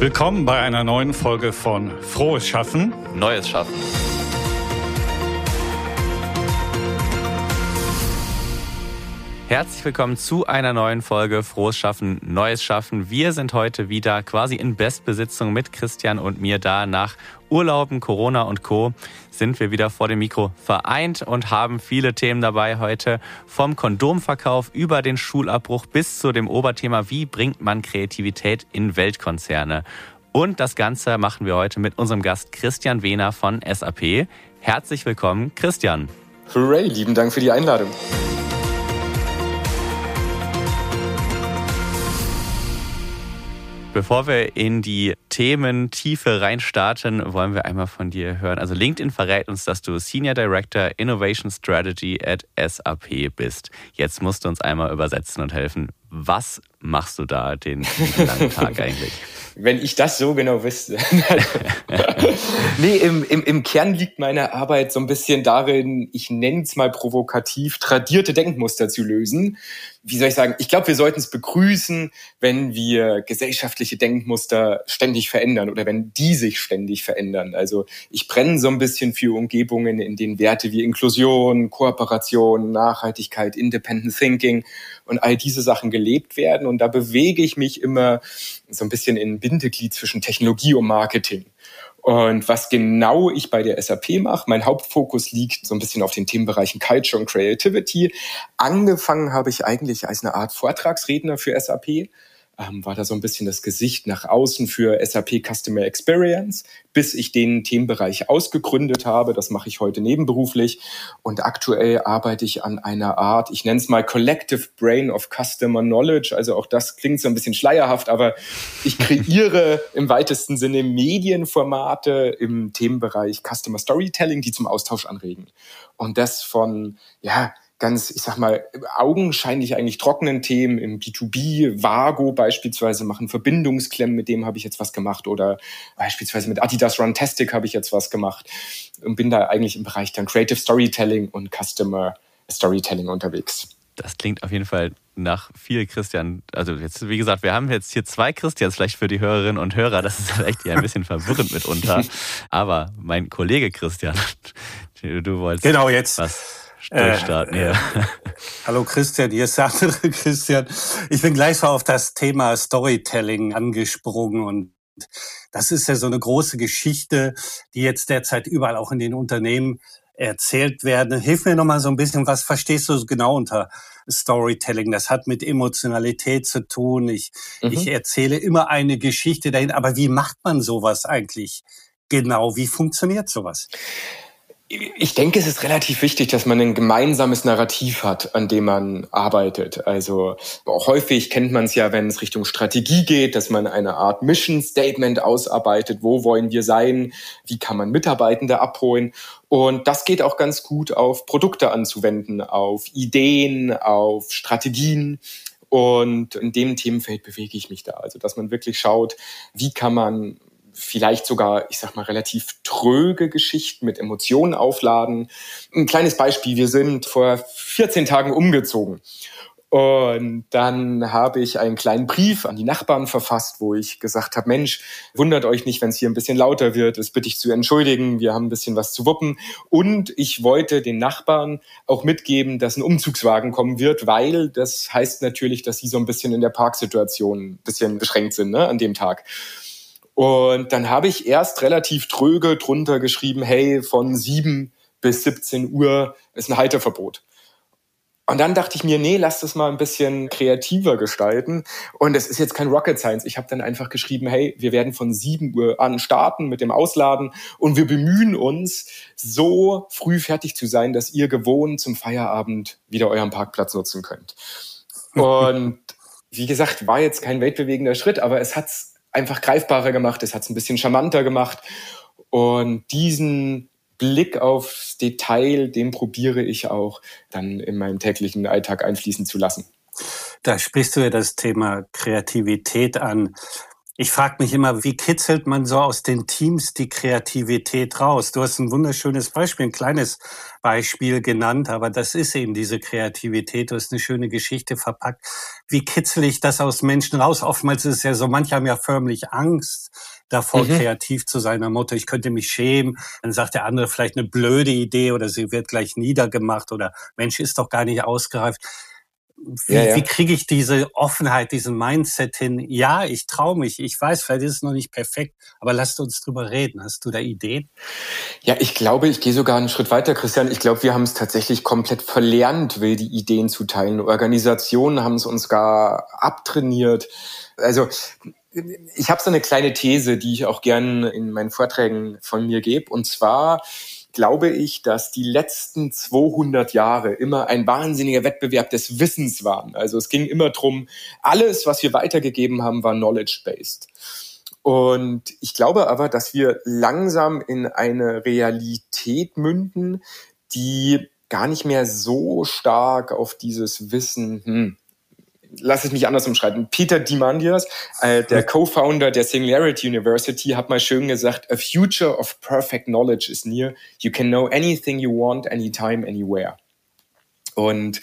Willkommen bei einer neuen Folge von Frohes Schaffen. Neues Schaffen. Herzlich willkommen zu einer neuen Folge Frohes Schaffen, Neues Schaffen. Wir sind heute wieder quasi in Bestbesitzung mit Christian und mir da. Nach Urlauben, Corona und Co. sind wir wieder vor dem Mikro vereint und haben viele Themen dabei heute. Vom Kondomverkauf über den Schulabbruch bis zu dem Oberthema, wie bringt man Kreativität in Weltkonzerne. Und das Ganze machen wir heute mit unserem Gast Christian Wehner von SAP. Herzlich willkommen, Christian. Hooray, lieben Dank für die Einladung. Bevor wir in die Thementiefe reinstarten, wollen wir einmal von dir hören. Also LinkedIn verrät uns, dass du Senior Director Innovation Strategy at SAP bist. Jetzt musst du uns einmal übersetzen und helfen. Was machst du da den langen Tag eigentlich? Wenn ich das so genau wüsste. nee, im, im, im Kern liegt meine Arbeit so ein bisschen darin, ich nenne es mal provokativ, tradierte Denkmuster zu lösen. Wie soll ich sagen, ich glaube, wir sollten es begrüßen, wenn wir gesellschaftliche Denkmuster ständig verändern oder wenn die sich ständig verändern. Also ich brenne so ein bisschen für Umgebungen, in denen Werte wie Inklusion, Kooperation, Nachhaltigkeit, Independent Thinking und all diese Sachen gelebt werden. Und da bewege ich mich immer so ein bisschen in Bindeglied zwischen Technologie und Marketing. Und was genau ich bei der SAP mache, mein Hauptfokus liegt so ein bisschen auf den Themenbereichen Culture und Creativity. Angefangen habe ich eigentlich als eine Art Vortragsredner für SAP ähm, war da so ein bisschen das Gesicht nach außen für SAP Customer Experience, bis ich den Themenbereich ausgegründet habe. Das mache ich heute nebenberuflich. Und aktuell arbeite ich an einer Art, ich nenne es mal Collective Brain of Customer Knowledge. Also auch das klingt so ein bisschen schleierhaft, aber ich kreiere im weitesten Sinne Medienformate im Themenbereich Customer Storytelling, die zum Austausch anregen. Und das von, ja, ganz, ich sag mal, augenscheinlich eigentlich trockenen Themen im B2B, Vago beispielsweise machen Verbindungsklemmen, mit dem habe ich jetzt was gemacht oder beispielsweise mit Adidas Runtastic habe ich jetzt was gemacht und bin da eigentlich im Bereich dann Creative Storytelling und Customer Storytelling unterwegs. Das klingt auf jeden Fall nach viel Christian. Also jetzt, wie gesagt, wir haben jetzt hier zwei Christians vielleicht für die Hörerinnen und Hörer. Das ist vielleicht ja ein bisschen verwirrend mitunter. Aber mein Kollege Christian, du wolltest genau jetzt was durchstarten. Äh, ja. Hallo Christian, hier ist der andere Christian. Ich bin gleich so auf das Thema Storytelling angesprungen und das ist ja so eine große Geschichte, die jetzt derzeit überall auch in den Unternehmen erzählt werden. Hilf mir noch mal so ein bisschen, was verstehst du genau unter Storytelling? Das hat mit Emotionalität zu tun. Ich, mhm. ich erzähle immer eine Geschichte dahin, aber wie macht man sowas eigentlich genau? Wie funktioniert sowas? Ich denke, es ist relativ wichtig, dass man ein gemeinsames Narrativ hat, an dem man arbeitet. Also auch häufig kennt man es ja, wenn es Richtung Strategie geht, dass man eine Art Mission Statement ausarbeitet. Wo wollen wir sein? Wie kann man Mitarbeitende abholen? Und das geht auch ganz gut auf Produkte anzuwenden, auf Ideen, auf Strategien. Und in dem Themenfeld bewege ich mich da. Also, dass man wirklich schaut, wie kann man vielleicht sogar, ich sag mal, relativ tröge Geschichten mit Emotionen aufladen. Ein kleines Beispiel. Wir sind vor 14 Tagen umgezogen. Und dann habe ich einen kleinen Brief an die Nachbarn verfasst, wo ich gesagt habe, Mensch, wundert euch nicht, wenn es hier ein bisschen lauter wird, das bitte ich zu entschuldigen, wir haben ein bisschen was zu wuppen. Und ich wollte den Nachbarn auch mitgeben, dass ein Umzugswagen kommen wird, weil das heißt natürlich, dass sie so ein bisschen in der Parksituation ein bisschen beschränkt sind ne, an dem Tag. Und dann habe ich erst relativ tröge drunter geschrieben, hey, von 7 bis 17 Uhr ist ein Halteverbot. Und dann dachte ich mir, nee, lass das mal ein bisschen kreativer gestalten. Und es ist jetzt kein Rocket Science. Ich habe dann einfach geschrieben, hey, wir werden von 7 Uhr an starten mit dem Ausladen und wir bemühen uns, so früh fertig zu sein, dass ihr gewohnt zum Feierabend wieder euren Parkplatz nutzen könnt. Und wie gesagt, war jetzt kein weltbewegender Schritt, aber es hat's einfach greifbarer gemacht, es hat es ein bisschen charmanter gemacht. Und diesen Blick aufs Detail, den probiere ich auch dann in meinem täglichen Alltag einfließen zu lassen. Da sprichst du ja das Thema Kreativität an. Ich frage mich immer, wie kitzelt man so aus den Teams die Kreativität raus? Du hast ein wunderschönes Beispiel, ein kleines Beispiel genannt, aber das ist eben diese Kreativität. Du hast eine schöne Geschichte verpackt. Wie kitzel ich das aus Menschen raus? Oftmals ist es ja so, manche haben ja förmlich Angst davor, mhm. kreativ zu sein. Am Motto, ich könnte mich schämen. Dann sagt der andere vielleicht eine blöde Idee oder sie wird gleich niedergemacht oder Mensch ist doch gar nicht ausgereift. Wie, ja, ja. wie kriege ich diese Offenheit, diesen Mindset hin? Ja, ich traue mich. Ich weiß, vielleicht ist es noch nicht perfekt, aber lasst uns drüber reden. Hast du da Ideen? Ja, ich glaube, ich gehe sogar einen Schritt weiter, Christian. Ich glaube, wir haben es tatsächlich komplett verlernt, will die Ideen zu teilen. Organisationen haben es uns gar abtrainiert. Also ich habe so eine kleine These, die ich auch gern in meinen Vorträgen von mir gebe. Und zwar glaube ich, dass die letzten 200 Jahre immer ein wahnsinniger Wettbewerb des Wissens waren. Also es ging immer drum, alles, was wir weitergegeben haben, war knowledge-based. Und ich glaube aber, dass wir langsam in eine Realität münden, die gar nicht mehr so stark auf dieses Wissen, hm, lass es mich anders umschreiben. Peter Dimandias, äh, der Co-Founder der Singularity University, hat mal schön gesagt, a future of perfect knowledge is near. You can know anything you want, anytime, anywhere. Und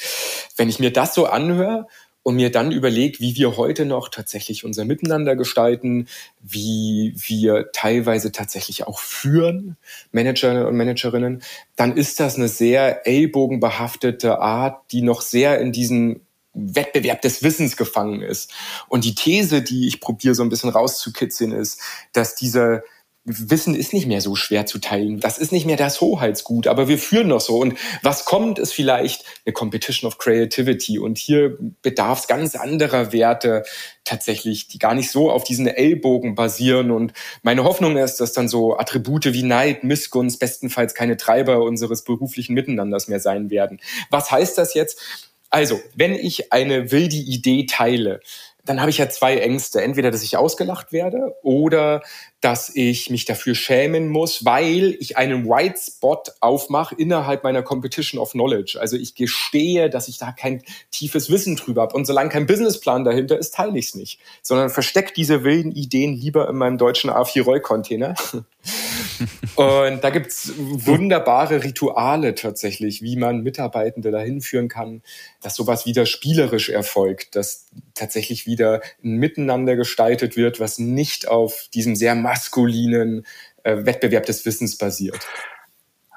wenn ich mir das so anhöre und mir dann überlege, wie wir heute noch tatsächlich unser Miteinander gestalten, wie wir teilweise tatsächlich auch führen, Manager und Managerinnen, dann ist das eine sehr ellbogenbehaftete Art, die noch sehr in diesen Wettbewerb des Wissens gefangen ist. Und die These, die ich probiere so ein bisschen rauszukitzeln, ist, dass dieser Wissen ist nicht mehr so schwer zu teilen. Das ist nicht mehr das Hoheitsgut, aber wir führen noch so. Und was kommt, ist vielleicht eine Competition of Creativity. Und hier bedarf es ganz anderer Werte tatsächlich, die gar nicht so auf diesen Ellbogen basieren. Und meine Hoffnung ist, dass dann so Attribute wie Neid, Missgunst bestenfalls keine Treiber unseres beruflichen Miteinanders mehr sein werden. Was heißt das jetzt? Also, wenn ich eine wilde Idee teile, dann habe ich ja zwei Ängste. Entweder, dass ich ausgelacht werde oder dass ich mich dafür schämen muss, weil ich einen White Spot aufmache innerhalb meiner Competition of Knowledge. Also ich gestehe, dass ich da kein tiefes Wissen drüber habe. Und solange kein Businessplan dahinter ist, teile ich es nicht. Sondern verstecke diese wilden Ideen lieber in meinem deutschen A4-Roy-Container. Und da gibt's wunderbare Rituale tatsächlich, wie man Mitarbeitende dahin führen kann, dass sowas wieder spielerisch erfolgt, dass tatsächlich wieder ein Miteinander gestaltet wird, was nicht auf diesem sehr maskulinen äh, Wettbewerb des Wissens basiert.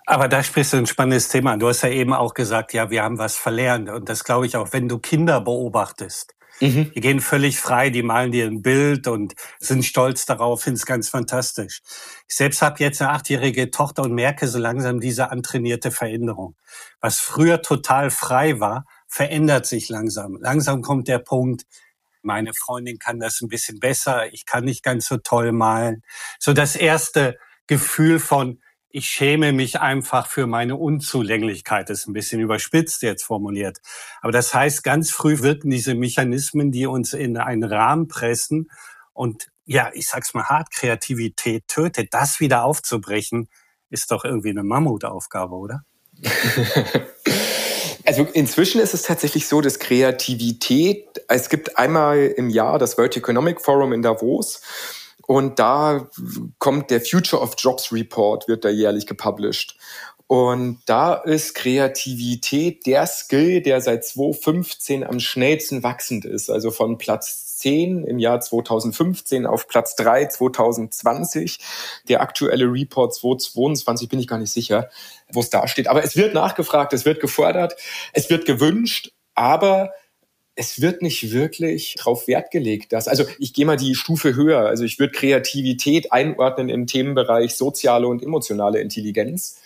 Aber da sprichst du ein spannendes Thema Du hast ja eben auch gesagt, ja, wir haben was verlernt. Und das glaube ich auch, wenn du Kinder beobachtest. Mhm. Die gehen völlig frei, die malen dir ein Bild und sind stolz darauf, finde es ganz fantastisch. Ich selbst habe jetzt eine achtjährige Tochter und merke so langsam diese antrainierte Veränderung. Was früher total frei war, verändert sich langsam. Langsam kommt der Punkt, meine Freundin kann das ein bisschen besser, ich kann nicht ganz so toll malen. So das erste Gefühl von, ich schäme mich einfach für meine Unzulänglichkeit, das ist ein bisschen überspitzt jetzt formuliert. Aber das heißt, ganz früh wirken diese Mechanismen, die uns in einen Rahmen pressen und ja, ich sag's mal hart, Kreativität tötet. Das wieder aufzubrechen, ist doch irgendwie eine Mammutaufgabe, oder? Also inzwischen ist es tatsächlich so, dass Kreativität, es gibt einmal im Jahr das World Economic Forum in Davos und da kommt der Future of Jobs Report, wird da jährlich gepublished. Und da ist Kreativität der Skill, der seit 2015 am schnellsten wachsend ist. Also von Platz 10 im Jahr 2015 auf Platz 3 2020. Der aktuelle Report 2022 bin ich gar nicht sicher, wo es da steht. Aber es wird nachgefragt, es wird gefordert, es wird gewünscht, aber es wird nicht wirklich darauf Wert gelegt, dass, also ich gehe mal die Stufe höher, also ich würde Kreativität einordnen im Themenbereich soziale und emotionale Intelligenz.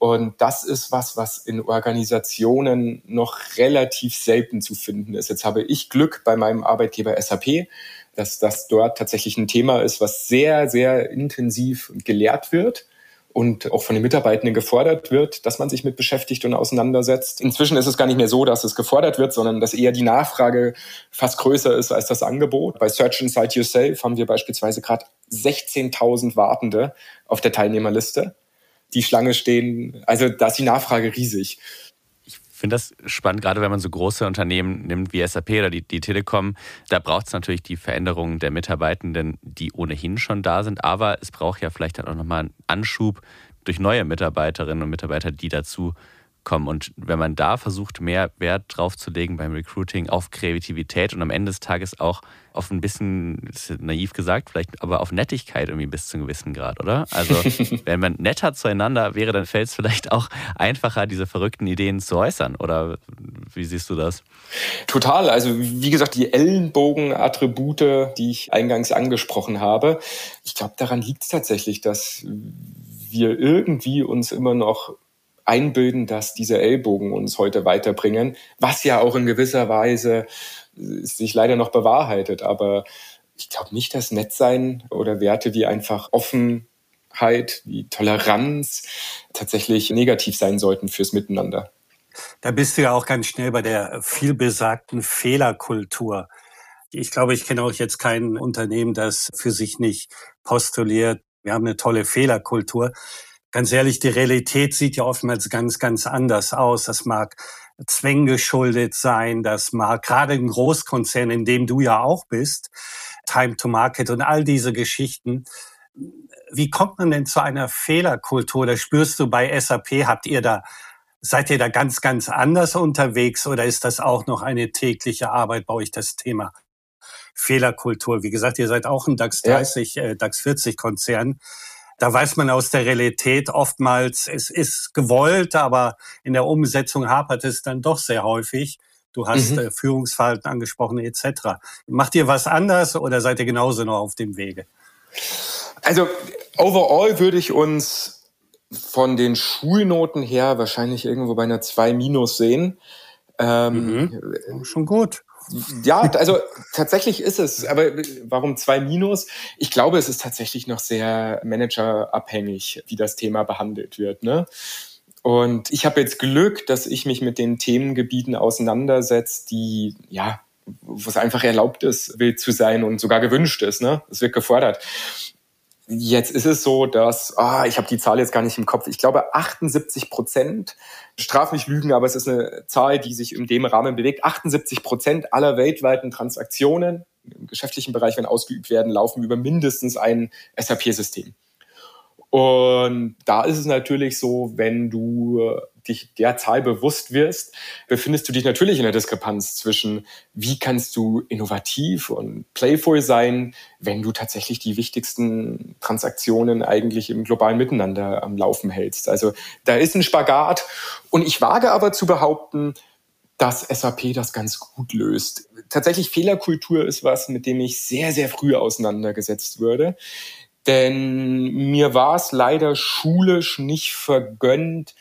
Und das ist was, was in Organisationen noch relativ selten zu finden ist. Jetzt habe ich Glück bei meinem Arbeitgeber SAP, dass das dort tatsächlich ein Thema ist, was sehr, sehr intensiv gelehrt wird und auch von den Mitarbeitenden gefordert wird, dass man sich mit beschäftigt und auseinandersetzt. Inzwischen ist es gar nicht mehr so, dass es gefordert wird, sondern dass eher die Nachfrage fast größer ist als das Angebot. Bei Search Inside Yourself haben wir beispielsweise gerade 16.000 Wartende auf der Teilnehmerliste die Schlange stehen. Also da ist die Nachfrage riesig. Ich finde das spannend, gerade wenn man so große Unternehmen nimmt wie SAP oder die, die Telekom. Da braucht es natürlich die Veränderungen der Mitarbeitenden, die ohnehin schon da sind. Aber es braucht ja vielleicht dann auch nochmal einen Anschub durch neue Mitarbeiterinnen und Mitarbeiter, die dazu kommen. Und wenn man da versucht, mehr Wert drauf zu legen beim Recruiting auf Kreativität und am Ende des Tages auch auf ein bisschen, naiv gesagt, vielleicht aber auf Nettigkeit irgendwie bis zu einem gewissen Grad, oder? Also wenn man netter zueinander wäre, dann fällt es vielleicht auch einfacher, diese verrückten Ideen zu äußern. Oder wie siehst du das? Total. Also wie gesagt, die Ellenbogen-Attribute, die ich eingangs angesprochen habe, ich glaube, daran liegt es tatsächlich, dass wir irgendwie uns immer noch einbilden, dass diese Ellbogen uns heute weiterbringen, was ja auch in gewisser Weise sich leider noch bewahrheitet. Aber ich glaube nicht, dass Netzsein oder Werte wie einfach Offenheit, wie Toleranz tatsächlich negativ sein sollten fürs Miteinander. Da bist du ja auch ganz schnell bei der vielbesagten Fehlerkultur. Ich glaube, ich kenne auch jetzt kein Unternehmen, das für sich nicht postuliert, wir haben eine tolle Fehlerkultur ganz ehrlich, die Realität sieht ja oftmals ganz, ganz anders aus. Das mag Zwängen geschuldet sein, das mag gerade im Großkonzern, in dem du ja auch bist, Time to Market und all diese Geschichten. Wie kommt man denn zu einer Fehlerkultur? Da spürst du bei SAP, habt ihr da, seid ihr da ganz, ganz anders unterwegs oder ist das auch noch eine tägliche Arbeit bei euch, das Thema Fehlerkultur? Wie gesagt, ihr seid auch ein DAX 30, ja. äh, DAX 40 Konzern da weiß man aus der Realität oftmals, es ist gewollt, aber in der Umsetzung hapert es dann doch sehr häufig. Du hast mhm. äh, Führungsverhalten angesprochen etc. Macht ihr was anders oder seid ihr genauso noch auf dem Wege? Also overall würde ich uns von den Schulnoten her wahrscheinlich irgendwo bei einer 2 minus sehen. Ähm, mhm. Schon gut. Ja, also tatsächlich ist es. Aber warum zwei Minus? Ich glaube, es ist tatsächlich noch sehr managerabhängig, wie das Thema behandelt wird. Ne? Und ich habe jetzt Glück, dass ich mich mit den Themengebieten auseinandersetze, die ja wo es einfach erlaubt ist, wild zu sein und sogar gewünscht ist. Ne? Es wird gefordert. Jetzt ist es so, dass, ah, ich habe die Zahl jetzt gar nicht im Kopf, ich glaube 78 Prozent, straf mich lügen, aber es ist eine Zahl, die sich in dem Rahmen bewegt, 78 Prozent aller weltweiten Transaktionen im geschäftlichen Bereich, wenn ausgeübt werden, laufen über mindestens ein SAP-System. Und da ist es natürlich so, wenn du äh, dich der Zahl bewusst wirst, befindest du dich natürlich in der Diskrepanz zwischen, wie kannst du innovativ und playful sein, wenn du tatsächlich die wichtigsten Transaktionen eigentlich im globalen Miteinander am Laufen hältst. Also da ist ein Spagat. Und ich wage aber zu behaupten, dass SAP das ganz gut löst. Tatsächlich Fehlerkultur ist was, mit dem ich sehr, sehr früh auseinandergesetzt würde. Denn mir war es leider schulisch nicht vergönnt,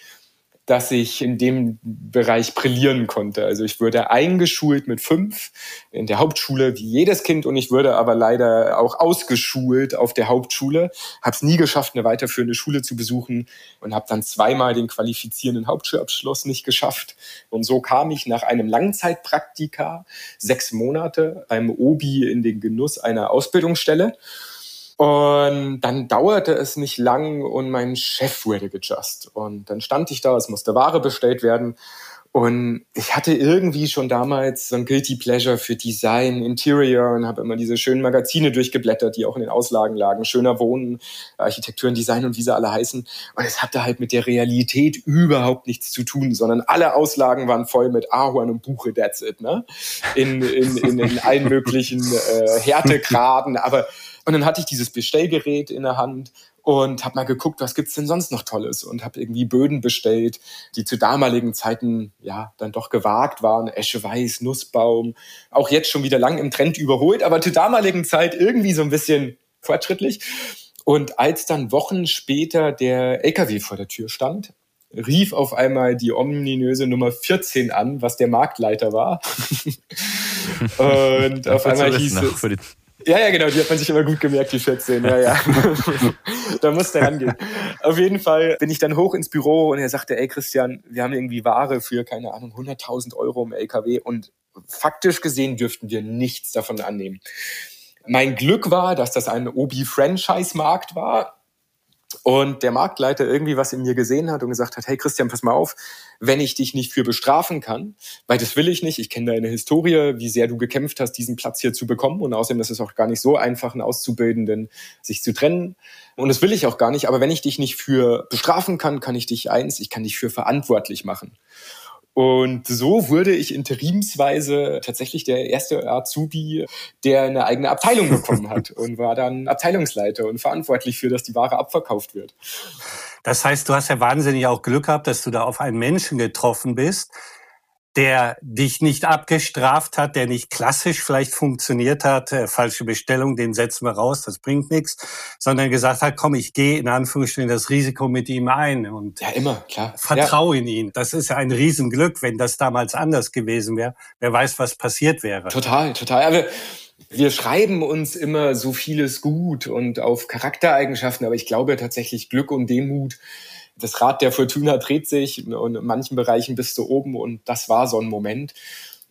dass ich in dem Bereich brillieren konnte. Also ich wurde eingeschult mit fünf in der Hauptschule wie jedes Kind und ich wurde aber leider auch ausgeschult auf der Hauptschule. Habe es nie geschafft, eine weiterführende Schule zu besuchen und habe dann zweimal den qualifizierenden Hauptschulabschluss nicht geschafft. Und so kam ich nach einem Langzeitpraktika sechs Monate beim OBI in den Genuss einer Ausbildungsstelle. Und dann dauerte es nicht lang und mein Chef wurde gejust. Und dann stand ich da, es musste Ware bestellt werden. Und ich hatte irgendwie schon damals so ein Guilty Pleasure für Design, Interior und habe immer diese schönen Magazine durchgeblättert, die auch in den Auslagen lagen. Schöner Wohnen, Architektur und Design und wie sie alle heißen. Und es hatte halt mit der Realität überhaupt nichts zu tun, sondern alle Auslagen waren voll mit Ahorn und Buche, that's it, ne? In, in, in, in allen möglichen äh, Härtegraden. Aber und dann hatte ich dieses Bestellgerät in der Hand und habe mal geguckt, was gibt's denn sonst noch Tolles und habe irgendwie Böden bestellt, die zu damaligen Zeiten ja dann doch gewagt waren, Escheweiß, Nussbaum, auch jetzt schon wieder lang im Trend überholt, aber zur damaligen Zeit irgendwie so ein bisschen fortschrittlich. Und als dann Wochen später der LKW vor der Tür stand, rief auf einmal die ominöse Nummer 14 an, was der Marktleiter war. und auf einmal hieß es, ja, ja, genau, die hat man sich immer gut gemerkt, die Schätze. Ja, ja. da musste er rangehen. Auf jeden Fall bin ich dann hoch ins Büro und er sagte, ey Christian, wir haben irgendwie Ware für, keine Ahnung, 100.000 Euro im LKW und faktisch gesehen dürften wir nichts davon annehmen. Mein Glück war, dass das ein Obi-Franchise-Markt war und der Marktleiter irgendwie was in mir gesehen hat und gesagt hat, hey Christian, pass mal auf, wenn ich dich nicht für bestrafen kann, weil das will ich nicht, ich kenne deine Historie, wie sehr du gekämpft hast, diesen Platz hier zu bekommen. Und außerdem ist es auch gar nicht so einfach, einen Auszubildenden sich zu trennen. Und das will ich auch gar nicht, aber wenn ich dich nicht für bestrafen kann, kann ich dich eins, ich kann dich für verantwortlich machen. Und so wurde ich interimsweise tatsächlich der erste Azubi, der eine eigene Abteilung bekommen hat und war dann Abteilungsleiter und verantwortlich für, dass die Ware abverkauft wird. Das heißt, du hast ja wahnsinnig auch Glück gehabt, dass du da auf einen Menschen getroffen bist, der dich nicht abgestraft hat, der nicht klassisch vielleicht funktioniert hat, äh, falsche Bestellung, den setzen wir raus, das bringt nichts, sondern gesagt hat, komm, ich gehe in Anführungsstrichen das Risiko mit ihm ein und ja, immer, klar. vertraue ja. in ihn. Das ist ja ein Riesenglück, wenn das damals anders gewesen wäre. Wer weiß, was passiert wäre. Total, total. Aber wir schreiben uns immer so vieles gut und auf Charaktereigenschaften, aber ich glaube tatsächlich Glück und Demut das Rad der Fortuna dreht sich und in manchen Bereichen bist du oben und das war so ein Moment.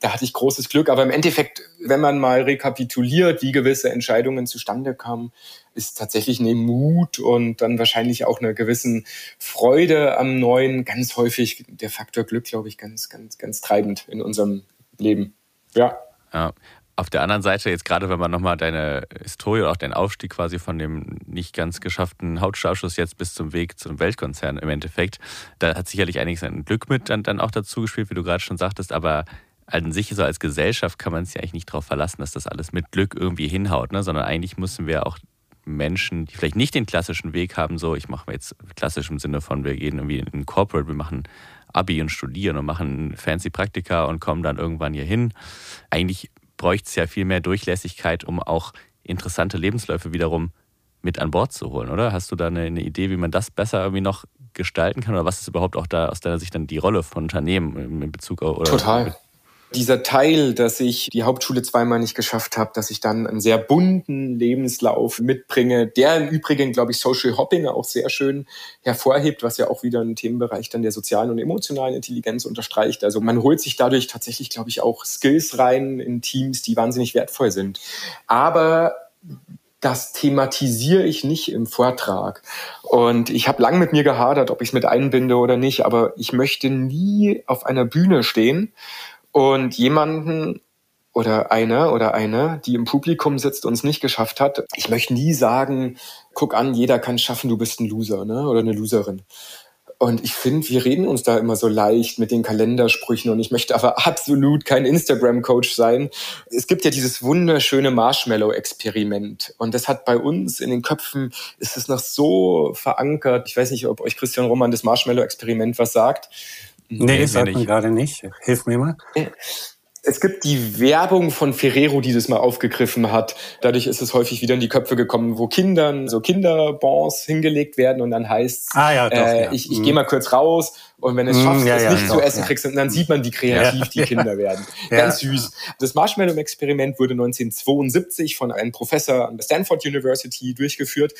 Da hatte ich großes Glück. Aber im Endeffekt, wenn man mal rekapituliert, wie gewisse Entscheidungen zustande kamen, ist tatsächlich eine Mut und dann wahrscheinlich auch eine gewissen Freude am Neuen ganz häufig der Faktor Glück, glaube ich, ganz, ganz, ganz treibend in unserem Leben. Ja. Ja, auf der anderen Seite, jetzt gerade wenn man nochmal deine Historie oder auch deinen Aufstieg quasi von dem nicht ganz geschafften Hauptstartschuss jetzt bis zum Weg zum Weltkonzern im Endeffekt, da hat sicherlich einiges an Glück mit dann, dann auch dazu gespielt, wie du gerade schon sagtest, aber an sich so als Gesellschaft kann man sich ja eigentlich nicht darauf verlassen, dass das alles mit Glück irgendwie hinhaut, ne? sondern eigentlich müssen wir auch Menschen, die vielleicht nicht den klassischen Weg haben, so ich mache jetzt klassisch im Sinne von, wir gehen irgendwie in Corporate, wir machen Abi und studieren und machen fancy Praktika und kommen dann irgendwann hier hin. Eigentlich bräuchte es ja viel mehr Durchlässigkeit, um auch interessante Lebensläufe wiederum mit an Bord zu holen, oder? Hast du da eine, eine, Idee, wie man das besser irgendwie noch gestalten kann? Oder was ist überhaupt auch da aus deiner Sicht dann die Rolle von Unternehmen in Bezug auf? Oder Total dieser Teil, dass ich die Hauptschule zweimal nicht geschafft habe, dass ich dann einen sehr bunten Lebenslauf mitbringe, der im Übrigen, glaube ich, Social Hopping auch sehr schön hervorhebt, was ja auch wieder einen Themenbereich dann der sozialen und emotionalen Intelligenz unterstreicht. Also man holt sich dadurch tatsächlich, glaube ich, auch Skills rein in Teams, die wahnsinnig wertvoll sind. Aber das thematisiere ich nicht im Vortrag. Und ich habe lang mit mir gehadert, ob ich es mit einbinde oder nicht, aber ich möchte nie auf einer Bühne stehen und jemanden oder eine oder eine, die im Publikum sitzt und es nicht geschafft hat, ich möchte nie sagen, guck an, jeder kann es schaffen, du bist ein Loser ne? oder eine Loserin. Und ich finde, wir reden uns da immer so leicht mit den Kalendersprüchen und ich möchte aber absolut kein Instagram-Coach sein. Es gibt ja dieses wunderschöne Marshmallow-Experiment und das hat bei uns in den Köpfen, ist es noch so verankert. Ich weiß nicht, ob euch Christian Roman das Marshmallow-Experiment was sagt. Nee, nee sagt mir gerade nicht. Hilf mir mal. Es gibt die Werbung von Ferrero, die das mal aufgegriffen hat. Dadurch ist es häufig wieder in die Köpfe gekommen, wo Kindern so Kinderbons hingelegt werden und dann heißt ah, ja, doch, äh, ja. ich, ich mm. gehe mal kurz raus und wenn es mm, schaffst, ja, es ja, nicht doch, zu essen kriegst, dann sieht man, wie kreativ die Kinder werden. Ganz süß. Das Marshmallow-Experiment wurde 1972 von einem Professor an der Stanford University durchgeführt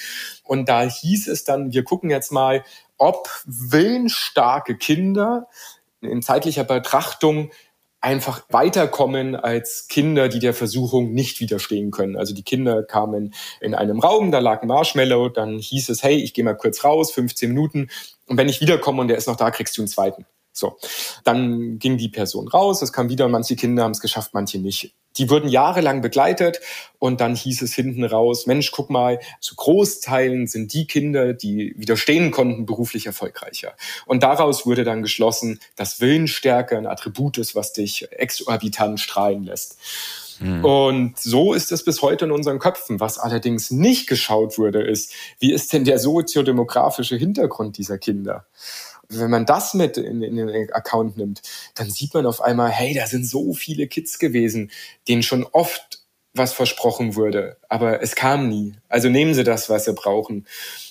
und da hieß es dann, wir gucken jetzt mal, ob willensstarke Kinder in zeitlicher Betrachtung einfach weiterkommen als Kinder, die der Versuchung nicht widerstehen können. Also die Kinder kamen in einem Raum, da lag ein Marshmallow, dann hieß es, hey, ich gehe mal kurz raus, 15 Minuten, und wenn ich wiederkomme und der ist noch da, kriegst du einen zweiten. So, dann ging die Person raus, es kam wieder, manche Kinder haben es geschafft, manche nicht. Die wurden jahrelang begleitet und dann hieß es hinten raus, Mensch, guck mal, zu Großteilen sind die Kinder, die widerstehen konnten, beruflich erfolgreicher. Und daraus wurde dann geschlossen, dass Willensstärke ein Attribut ist, was dich exorbitant strahlen lässt. Hm. Und so ist es bis heute in unseren Köpfen. Was allerdings nicht geschaut wurde, ist, wie ist denn der soziodemografische Hintergrund dieser Kinder? Wenn man das mit in, in, den Account nimmt, dann sieht man auf einmal, hey, da sind so viele Kids gewesen, denen schon oft was versprochen wurde, aber es kam nie. Also nehmen Sie das, was Sie brauchen.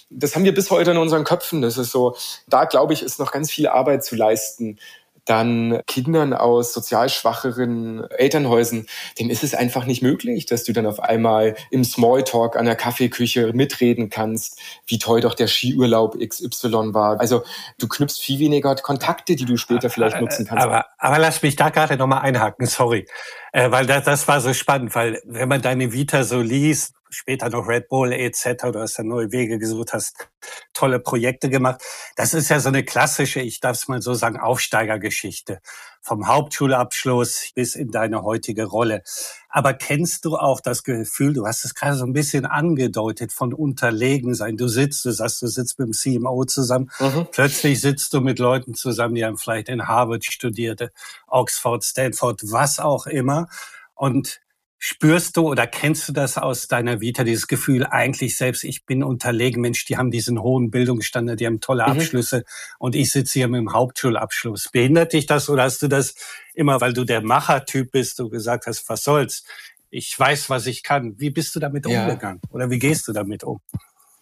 Das haben wir bis heute in unseren Köpfen. Das ist so, da glaube ich, ist noch ganz viel Arbeit zu leisten, dann Kindern aus sozial schwacheren Elternhäusern, denen ist es einfach nicht möglich, dass du dann auf einmal im Smalltalk an der Kaffeeküche mitreden kannst, wie toll doch der Skiurlaub XY war. Also du knüpfst viel weniger Kontakte, die du später vielleicht nutzen kannst. Aber, aber lass mich da gerade nochmal einhaken, sorry. Äh, weil das, das war so spannend, weil wenn man deine Vita so liest, später noch Red Bull etc. Du hast dann neue Wege gesucht, hast tolle Projekte gemacht. Das ist ja so eine klassische, ich darf es mal so sagen, Aufsteigergeschichte. Vom Hauptschulabschluss bis in deine heutige Rolle. Aber kennst du auch das Gefühl, du hast es gerade so ein bisschen angedeutet, von unterlegen sein. Du sitzt, du sagst, du sitzt mit dem CMO zusammen. Mhm. Plötzlich sitzt du mit Leuten zusammen, die haben vielleicht in Harvard studierte, Oxford, Stanford, was auch immer. Und Spürst du oder kennst du das aus deiner Vita, dieses Gefühl, eigentlich selbst, ich bin unterlegen, Mensch, die haben diesen hohen Bildungsstandard, die haben tolle mhm. Abschlüsse und ich sitze hier mit dem Hauptschulabschluss. Behindert dich das oder hast du das immer, weil du der Machertyp bist, du gesagt hast, was soll's? Ich weiß, was ich kann. Wie bist du damit ja. umgegangen? Oder wie gehst du damit um?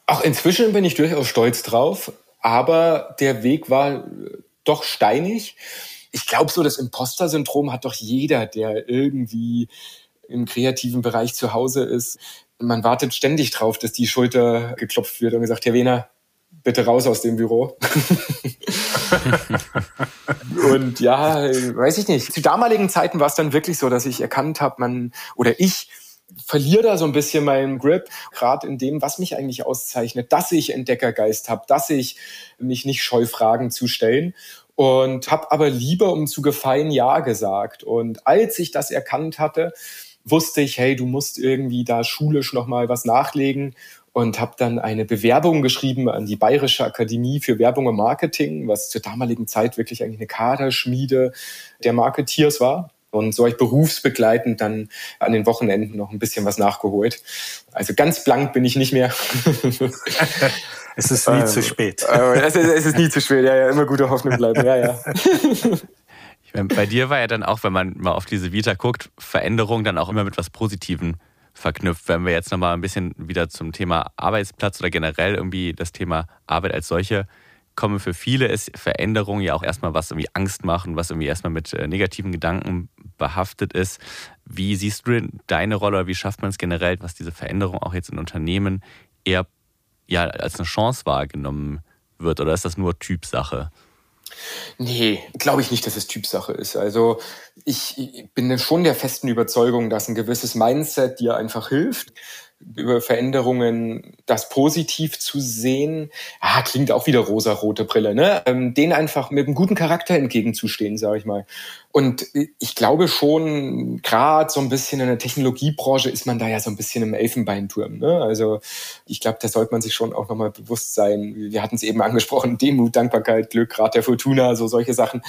Auch inzwischen bin ich durchaus stolz drauf, aber der Weg war doch steinig. Ich glaube so, das Imposter-Syndrom hat doch jeder, der irgendwie im kreativen Bereich zu Hause ist. Man wartet ständig drauf, dass die Schulter geklopft wird und gesagt, Herr Wehner, bitte raus aus dem Büro. und ja, weiß ich nicht. Zu damaligen Zeiten war es dann wirklich so, dass ich erkannt habe, man oder ich verliere da so ein bisschen meinen Grip, gerade in dem, was mich eigentlich auszeichnet, dass ich Entdeckergeist habe, dass ich mich nicht scheu Fragen zu stellen und habe aber lieber um zu gefallen Ja gesagt. Und als ich das erkannt hatte, wusste ich, hey, du musst irgendwie da schulisch nochmal was nachlegen und habe dann eine Bewerbung geschrieben an die Bayerische Akademie für Werbung und Marketing, was zur damaligen Zeit wirklich eigentlich eine Kaderschmiede der Marketeers war. Und so habe ich berufsbegleitend dann an den Wochenenden noch ein bisschen was nachgeholt. Also ganz blank bin ich nicht mehr. es ist nie ähm, zu spät. Äh, es, ist, es ist nie zu spät, ja, ja, immer gute Hoffnung bleiben, ja, ja. Bei dir war ja dann auch, wenn man mal auf diese Vita guckt, Veränderung dann auch immer mit was Positivem verknüpft. Wenn wir jetzt nochmal ein bisschen wieder zum Thema Arbeitsplatz oder generell irgendwie das Thema Arbeit als solche kommen, für viele ist Veränderung ja auch erstmal was irgendwie Angst machen, was irgendwie erstmal mit äh, negativen Gedanken behaftet ist. Wie siehst du denn deine Rolle oder wie schafft man es generell, was diese Veränderung auch jetzt in Unternehmen eher ja, als eine Chance wahrgenommen wird oder ist das nur Typsache? Nee, glaube ich nicht, dass es Typsache ist. Also ich, bin schon der festen Überzeugung, dass ein gewisses Mindset dir einfach hilft über Veränderungen das positiv zu sehen, ah, klingt auch wieder rosa-rote Brille, ne? Ähm, den einfach mit einem guten Charakter entgegenzustehen, sage ich mal. Und ich glaube schon, gerade so ein bisschen in der Technologiebranche ist man da ja so ein bisschen im Elfenbeinturm. Ne? Also ich glaube, da sollte man sich schon auch nochmal bewusst sein. Wir hatten es eben angesprochen, Demut, Dankbarkeit, Glück, Rat der Fortuna, so solche Sachen.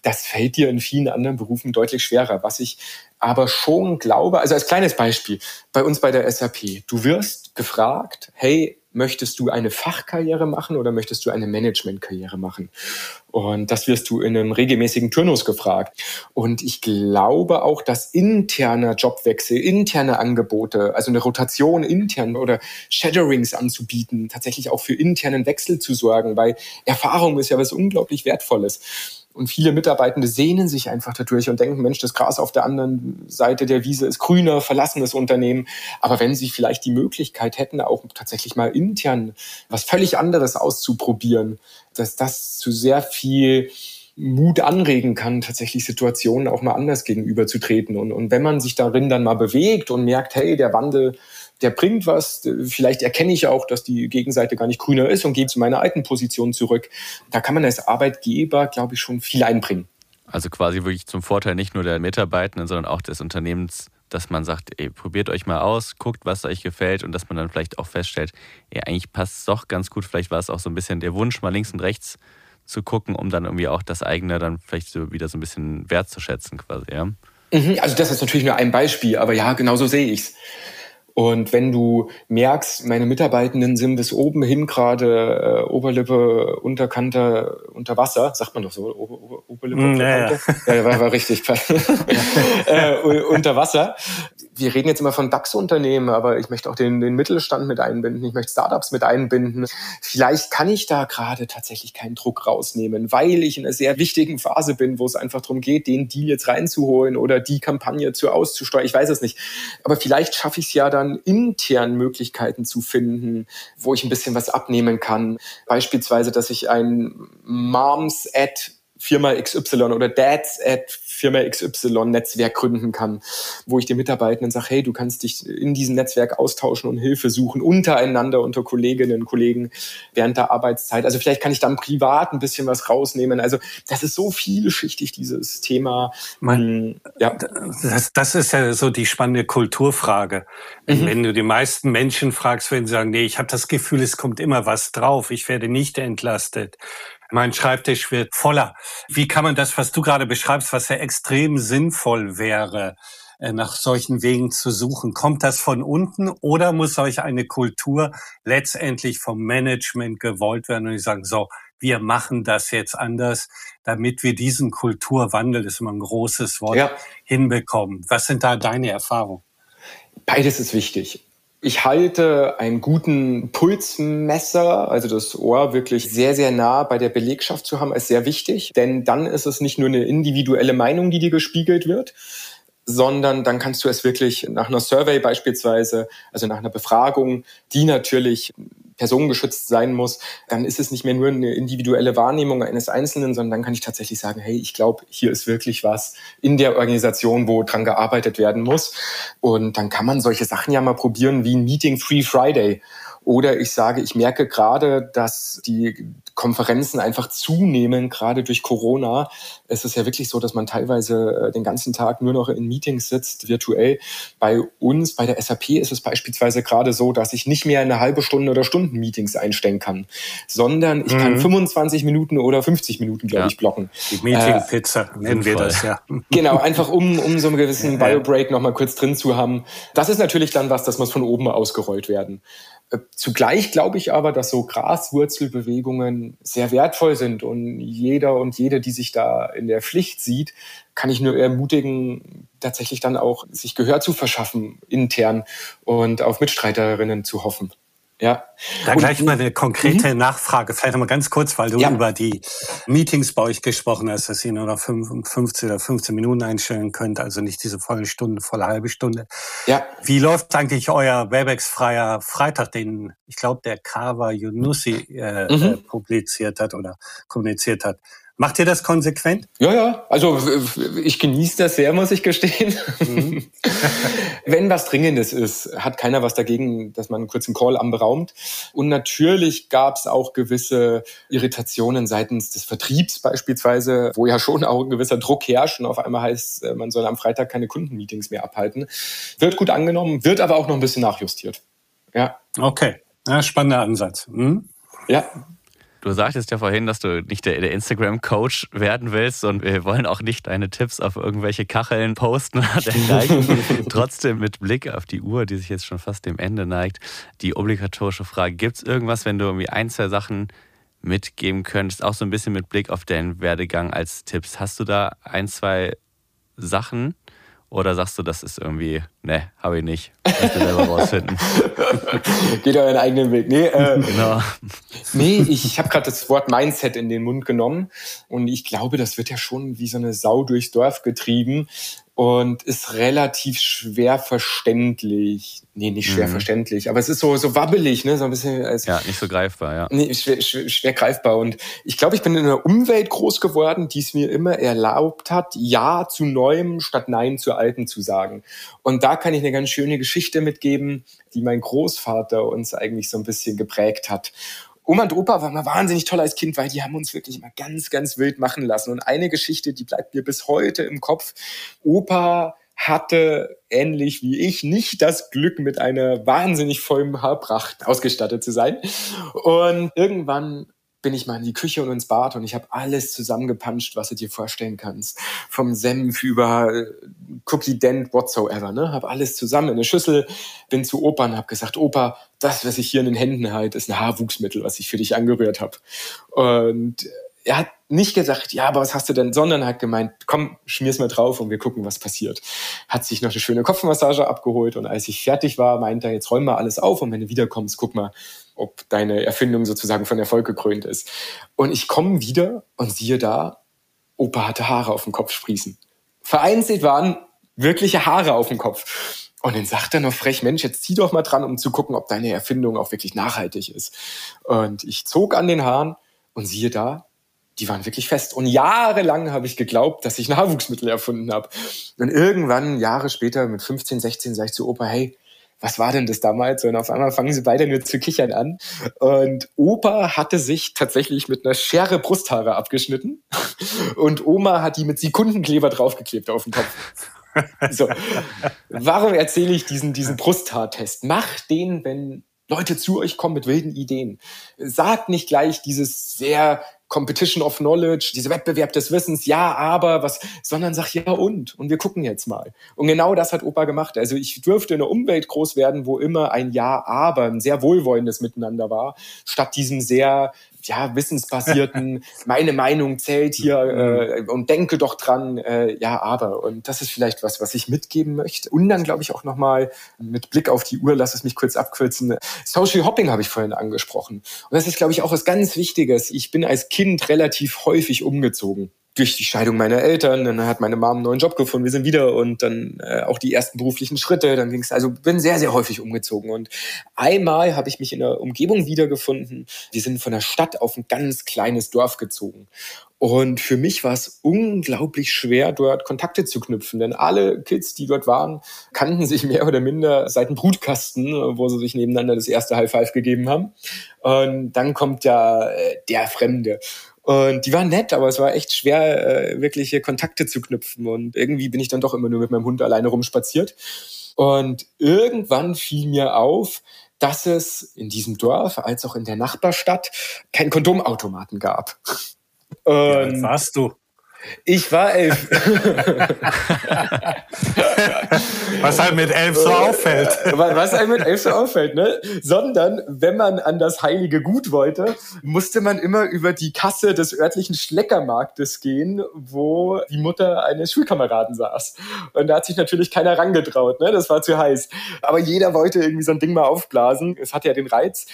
Das fällt dir in vielen anderen Berufen deutlich schwerer. Was ich aber schon glaube, also als kleines Beispiel, bei uns bei der SAP, du wirst gefragt, hey, möchtest du eine Fachkarriere machen oder möchtest du eine Managementkarriere machen? Und das wirst du in einem regelmäßigen Turnus gefragt. Und ich glaube auch, dass interner Jobwechsel, interne Angebote, also eine Rotation intern oder Shadowings anzubieten, tatsächlich auch für internen Wechsel zu sorgen, weil Erfahrung ist ja was unglaublich Wertvolles. Und viele Mitarbeitende sehnen sich einfach dadurch und denken, Mensch, das Gras auf der anderen Seite der Wiese ist grüner, verlassen das Unternehmen. Aber wenn sie vielleicht die Möglichkeit hätten, auch tatsächlich mal intern was völlig anderes auszuprobieren, dass das zu sehr viel Mut anregen kann, tatsächlich Situationen auch mal anders gegenüberzutreten. Und, und wenn man sich darin dann mal bewegt und merkt, hey, der Wandel der bringt was. Vielleicht erkenne ich auch, dass die Gegenseite gar nicht grüner ist und gehe zu meiner alten Position zurück. Da kann man als Arbeitgeber, glaube ich, schon viel einbringen. Also quasi wirklich zum Vorteil nicht nur der Mitarbeitenden, sondern auch des Unternehmens, dass man sagt, ey, probiert euch mal aus, guckt, was euch gefällt und dass man dann vielleicht auch feststellt, ey, eigentlich passt es doch ganz gut. Vielleicht war es auch so ein bisschen der Wunsch, mal links und rechts zu gucken, um dann irgendwie auch das eigene dann vielleicht so wieder so ein bisschen wertzuschätzen quasi, ja. Mhm, also das ist natürlich nur ein Beispiel, aber ja, genau so sehe ich es. Und wenn du merkst, meine Mitarbeitenden sind bis oben hin gerade äh, Oberlippe, Unterkante, unter Wasser, sagt man doch so, Ober, Oberlippe, mm, Unterkante? Ja, ja. war, war richtig. äh, unter Wasser. Wir reden jetzt immer von DAX-Unternehmen, aber ich möchte auch den, den Mittelstand mit einbinden, ich möchte Startups mit einbinden. Vielleicht kann ich da gerade tatsächlich keinen Druck rausnehmen, weil ich in einer sehr wichtigen Phase bin, wo es einfach darum geht, den Deal jetzt reinzuholen oder die Kampagne zu auszusteuern. Ich weiß es nicht. Aber vielleicht schaffe ich es ja dann, dann intern Möglichkeiten zu finden, wo ich ein bisschen was abnehmen kann. Beispielsweise, dass ich ein Moms-Ad Firma XY oder Dads at Firma XY Netzwerk gründen kann, wo ich den Mitarbeitenden sage, hey, du kannst dich in diesem Netzwerk austauschen und Hilfe suchen untereinander unter Kolleginnen und Kollegen während der Arbeitszeit. Also vielleicht kann ich dann privat ein bisschen was rausnehmen. Also das ist so vielschichtig, dieses Thema. Man, hm, ja. Das, das ist ja so die spannende Kulturfrage. Mhm. Wenn du die meisten Menschen fragst, wenn sie sagen, nee, ich habe das Gefühl, es kommt immer was drauf, ich werde nicht entlastet. Mein Schreibtisch wird voller. Wie kann man das, was du gerade beschreibst, was ja extrem sinnvoll wäre, äh, nach solchen Wegen zu suchen? Kommt das von unten oder muss euch eine Kultur letztendlich vom Management gewollt werden und die sagen, so, wir machen das jetzt anders, damit wir diesen Kulturwandel, das ist immer ein großes Wort, ja. hinbekommen. Was sind da deine Erfahrungen? Beides ist wichtig. Ich halte einen guten Pulsmesser, also das Ohr wirklich sehr, sehr nah bei der Belegschaft zu haben, ist sehr wichtig. Denn dann ist es nicht nur eine individuelle Meinung, die dir gespiegelt wird, sondern dann kannst du es wirklich nach einer Survey beispielsweise, also nach einer Befragung, die natürlich personengeschützt sein muss, dann ist es nicht mehr nur eine individuelle Wahrnehmung eines Einzelnen, sondern dann kann ich tatsächlich sagen, hey, ich glaube, hier ist wirklich was in der Organisation, wo dran gearbeitet werden muss. Und dann kann man solche Sachen ja mal probieren wie ein Meeting Free Friday oder ich sage, ich merke gerade, dass die Konferenzen einfach zunehmen, gerade durch Corona. Es ist ja wirklich so, dass man teilweise äh, den ganzen Tag nur noch in Meetings sitzt, virtuell. Bei uns, bei der SAP ist es beispielsweise gerade so, dass ich nicht mehr eine halbe Stunde oder Stunden Meetings einstellen kann, sondern ich mhm. kann 25 Minuten oder 50 Minuten, glaube ja. ich, blocken. Die Meeting-Pizza äh, nennen wir das, ja. Genau, einfach um, um so einen gewissen Bio-Break nochmal kurz drin zu haben. Das ist natürlich dann was, das muss von oben ausgerollt werden. Äh, zugleich glaube ich aber, dass so Graswurzelbewegungen sehr wertvoll sind und jeder und jede, die sich da in der Pflicht sieht, kann ich nur ermutigen, tatsächlich dann auch sich Gehör zu verschaffen intern und auf Mitstreiterinnen zu hoffen. Ja. Da und, gleich mal eine konkrete mhm. Nachfrage, vielleicht noch mal ganz kurz, weil du ja. über die Meetings bei euch gesprochen hast, dass ihr nur noch 15 oder 15 Minuten einstellen könnt, also nicht diese volle Stunde, volle halbe Stunde. Ja. Wie läuft eigentlich euer Webex-freier Freitag, den ich glaube der Kava Yunussi äh, mhm. äh, publiziert hat oder kommuniziert hat? Macht ihr das konsequent? Ja, ja. Also ich genieße das sehr, muss ich gestehen. Mhm. Wenn was Dringendes ist, hat keiner was dagegen, dass man einen kurzen Call anberaumt. Und natürlich gab es auch gewisse Irritationen seitens des Vertriebs beispielsweise, wo ja schon auch ein gewisser Druck herrscht und auf einmal heißt, äh, man soll am Freitag keine Kundenmeetings mehr abhalten. Wird gut angenommen, wird aber auch noch ein bisschen nachjustiert. Ja. Okay. Ja, spannender Ansatz. Mhm. Ja, Du sagtest ja vorhin, dass du nicht der, der Instagram-Coach werden willst und wir wollen auch nicht deine Tipps auf irgendwelche Kacheln posten oder dergleichen. Trotzdem mit Blick auf die Uhr, die sich jetzt schon fast dem Ende neigt, die obligatorische Frage, gibt es irgendwas, wenn du irgendwie ein, zwei Sachen mitgeben könntest, auch so ein bisschen mit Blick auf deinen Werdegang als Tipps. Hast du da ein, zwei Sachen, oder sagst du, das ist irgendwie, ne, habe ich nicht. Musst du selber rausfinden. Geht euren eigenen Weg. Nee, äh, genau. nee ich, ich habe gerade das Wort Mindset in den Mund genommen. Und ich glaube, das wird ja schon wie so eine Sau durchs Dorf getrieben und ist relativ schwer verständlich. Nee, nicht schwer mhm. verständlich, aber es ist so, so wabbelig, ne? So ein bisschen als, Ja, nicht so greifbar, ja. Nee, schwer, schwer, schwer greifbar. Und ich glaube, ich bin in einer Umwelt groß geworden, die es mir immer erlaubt hat, Ja zu Neuem statt Nein zu Alten zu sagen. Und da kann ich eine ganz schöne Geschichte mitgeben, die mein Großvater uns eigentlich so ein bisschen geprägt hat. Oma und Opa waren mal wahnsinnig toll als Kind, weil die haben uns wirklich mal ganz, ganz wild machen lassen. Und eine Geschichte, die bleibt mir bis heute im Kopf. Opa hatte ähnlich wie ich nicht das Glück, mit einer wahnsinnig vollen Haarpracht ausgestattet zu sein. Und irgendwann bin ich mal in die Küche und ins Bad und ich habe alles zusammengepanscht, was du dir vorstellen kannst. Vom Senf über äh, Cookie Dent, whatsoever. Ne? Habe alles zusammen in eine Schüssel, bin zu Opa und habe gesagt, Opa, das, was ich hier in den Händen halte, ist ein Haarwuchsmittel, was ich für dich angerührt habe. Und er hat nicht gesagt, ja, aber was hast du denn, sondern hat gemeint, komm, schmier's mal drauf und wir gucken, was passiert. Hat sich noch eine schöne Kopfmassage abgeholt und als ich fertig war, meinte er, jetzt räum mal alles auf und wenn du wiederkommst, guck mal, ob deine Erfindung sozusagen von Erfolg gekrönt ist. Und ich komme wieder und siehe da, Opa hatte Haare auf dem Kopf sprießen. Vereinzelt waren wirkliche Haare auf dem Kopf. Und dann sagt er noch frech, Mensch, jetzt zieh doch mal dran, um zu gucken, ob deine Erfindung auch wirklich nachhaltig ist. Und ich zog an den Haaren und siehe da, die waren wirklich fest. Und jahrelang habe ich geglaubt, dass ich Nachwuchsmittel erfunden habe. Und irgendwann, Jahre später, mit 15, 16, sage ich zu Opa, hey, was war denn das damals? Und auf einmal fangen sie beide nur zu kichern an. Und Opa hatte sich tatsächlich mit einer Schere Brusthaare abgeschnitten. Und Oma hat die mit Sekundenkleber draufgeklebt auf den Kopf. So. Warum erzähle ich diesen, diesen Brusthaartest? Macht den, wenn Leute zu euch kommen mit wilden Ideen. Sagt nicht gleich dieses sehr Competition of Knowledge, dieser Wettbewerb des Wissens, ja, aber was, sondern sag ja und und wir gucken jetzt mal. Und genau das hat Opa gemacht. Also ich dürfte in einer Umwelt groß werden, wo immer ein Ja, aber ein sehr wohlwollendes Miteinander war, statt diesem sehr ja, wissensbasierten, meine Meinung zählt hier äh, und denke doch dran, äh, ja, aber. Und das ist vielleicht was, was ich mitgeben möchte. Und dann glaube ich auch nochmal mit Blick auf die Uhr, lass es mich kurz abkürzen. Social Hopping habe ich vorhin angesprochen. Und das ist, glaube ich, auch was ganz Wichtiges. Ich bin als Kind relativ häufig umgezogen durch die Scheidung meiner Eltern, dann hat meine Mom einen neuen Job gefunden, wir sind wieder und dann äh, auch die ersten beruflichen Schritte, dann ging es, also bin sehr, sehr häufig umgezogen und einmal habe ich mich in der Umgebung wiedergefunden. Wir sind von der Stadt auf ein ganz kleines Dorf gezogen und für mich war es unglaublich schwer, dort Kontakte zu knüpfen, denn alle Kids, die dort waren, kannten sich mehr oder minder seit dem Brutkasten, wo sie sich nebeneinander das erste High Five gegeben haben. Und dann kommt ja äh, der Fremde. Und die waren nett, aber es war echt schwer, äh, wirkliche Kontakte zu knüpfen. Und irgendwie bin ich dann doch immer nur mit meinem Hund alleine rumspaziert. Und irgendwann fiel mir auf, dass es in diesem Dorf als auch in der Nachbarstadt keinen Kondomautomaten gab. Und ja, warst du? Ich war elf. Was halt mit elf so auffällt. Was halt mit elf so auffällt, ne? Sondern, wenn man an das heilige Gut wollte, musste man immer über die Kasse des örtlichen Schleckermarktes gehen, wo die Mutter eines Schulkameraden saß. Und da hat sich natürlich keiner rangetraut, ne? Das war zu heiß. Aber jeder wollte irgendwie so ein Ding mal aufblasen. Es hatte ja den Reiz.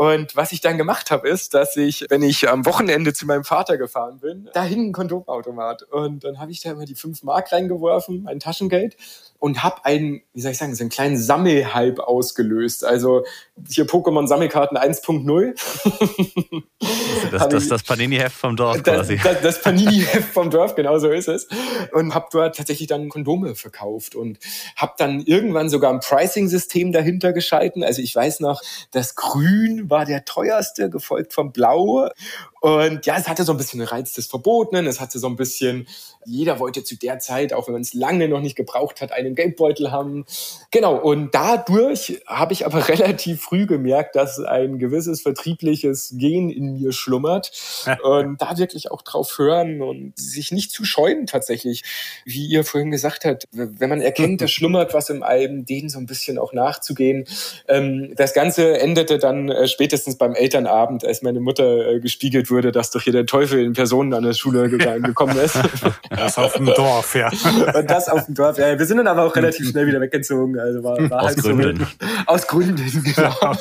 Und was ich dann gemacht habe, ist, dass ich, wenn ich am Wochenende zu meinem Vater gefahren bin, da hing ein Kondomautomat. Und dann habe ich da immer die fünf Mark reingeworfen, mein Taschengeld, und habe einen, wie soll ich sagen, so einen kleinen Sammelhype ausgelöst. Also hier Pokémon-Sammelkarten 1.0. das, das, das Panini-Heft vom Dorf das, quasi. Das, das Panini-Heft vom Dorf, genau so ist es. Und habe dort tatsächlich dann Kondome verkauft und habe dann irgendwann sogar ein Pricing-System dahinter geschalten. Also ich weiß noch, das Grün war der teuerste, gefolgt vom Blau. Und ja, es hatte so ein bisschen den Reiz des Verbotenen, es hatte so ein bisschen, jeder wollte zu der Zeit, auch wenn man es lange noch nicht gebraucht hat, einen Geldbeutel haben. Genau, und dadurch habe ich aber relativ früh gemerkt, dass ein gewisses vertriebliches Gen in mir schlummert. und da wirklich auch drauf hören und sich nicht zu scheuen tatsächlich, wie ihr vorhin gesagt habt, wenn man erkennt, da schlummert was im Alben, denen so ein bisschen auch nachzugehen. Ähm, das Ganze endete dann äh, spätestens beim Elternabend, als meine Mutter äh, gespiegelt würde, dass doch hier der Teufel in Personen an der Schule gekommen ist. Das auf dem Dorf, ja. Und das auf dem Dorf, ja. Wir sind dann aber auch relativ schnell wieder weggezogen. Also war, war aus halt Gründen. So, aus Gründen, genau.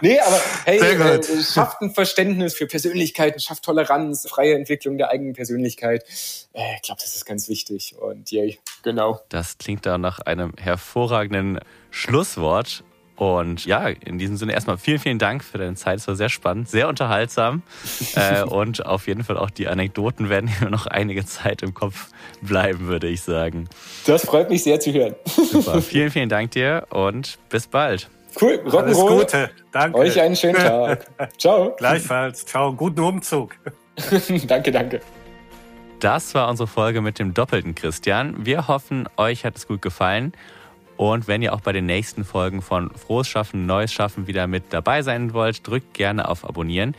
nee, aber hey, äh, schafft ein Verständnis für Persönlichkeiten, schafft Toleranz, freie Entwicklung der eigenen Persönlichkeit. Äh, ich glaube, das ist ganz wichtig. Und yay, genau. Das klingt da nach einem hervorragenden Schlusswort. Und ja, in diesem Sinne erstmal vielen, vielen Dank für deine Zeit. Es war sehr spannend, sehr unterhaltsam. äh, und auf jeden Fall auch die Anekdoten werden hier noch einige Zeit im Kopf bleiben, würde ich sagen. Das freut mich sehr zu hören. Super. Vielen, vielen Dank dir und bis bald. Cool. Rock'n'Roll. Alles Gute. Danke. Euch einen schönen Tag. Ciao. Gleichfalls. Ciao. Guten Umzug. danke, danke. Das war unsere Folge mit dem doppelten Christian. Wir hoffen, euch hat es gut gefallen. Und wenn ihr auch bei den nächsten Folgen von Frohes Schaffen, Neues Schaffen wieder mit dabei sein wollt, drückt gerne auf Abonnieren.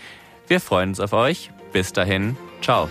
Wir freuen uns auf euch. Bis dahin, ciao.